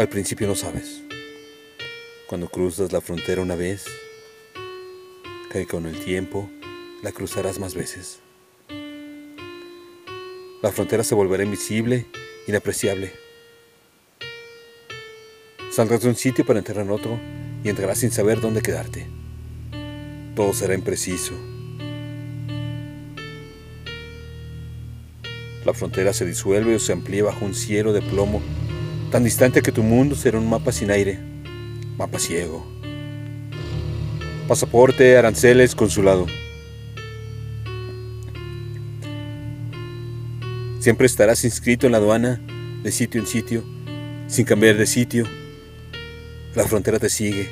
Al principio no sabes. Cuando cruzas la frontera una vez, que con el tiempo la cruzarás más veces. La frontera se volverá invisible, inapreciable. Saldrás de un sitio para entrar en otro y entrarás sin saber dónde quedarte. Todo será impreciso. La frontera se disuelve o se amplía bajo un cielo de plomo tan distante que tu mundo será un mapa sin aire, mapa ciego. Pasaporte, aranceles, consulado. Siempre estarás inscrito en la aduana, de sitio en sitio, sin cambiar de sitio. La frontera te sigue,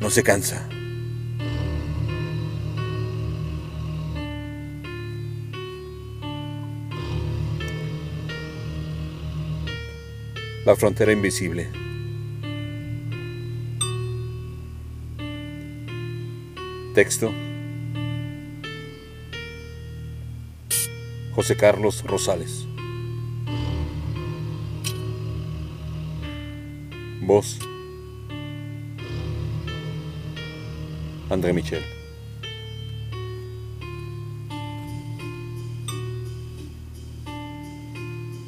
no se cansa. La frontera invisible. Texto. José Carlos Rosales. Voz. André Michel.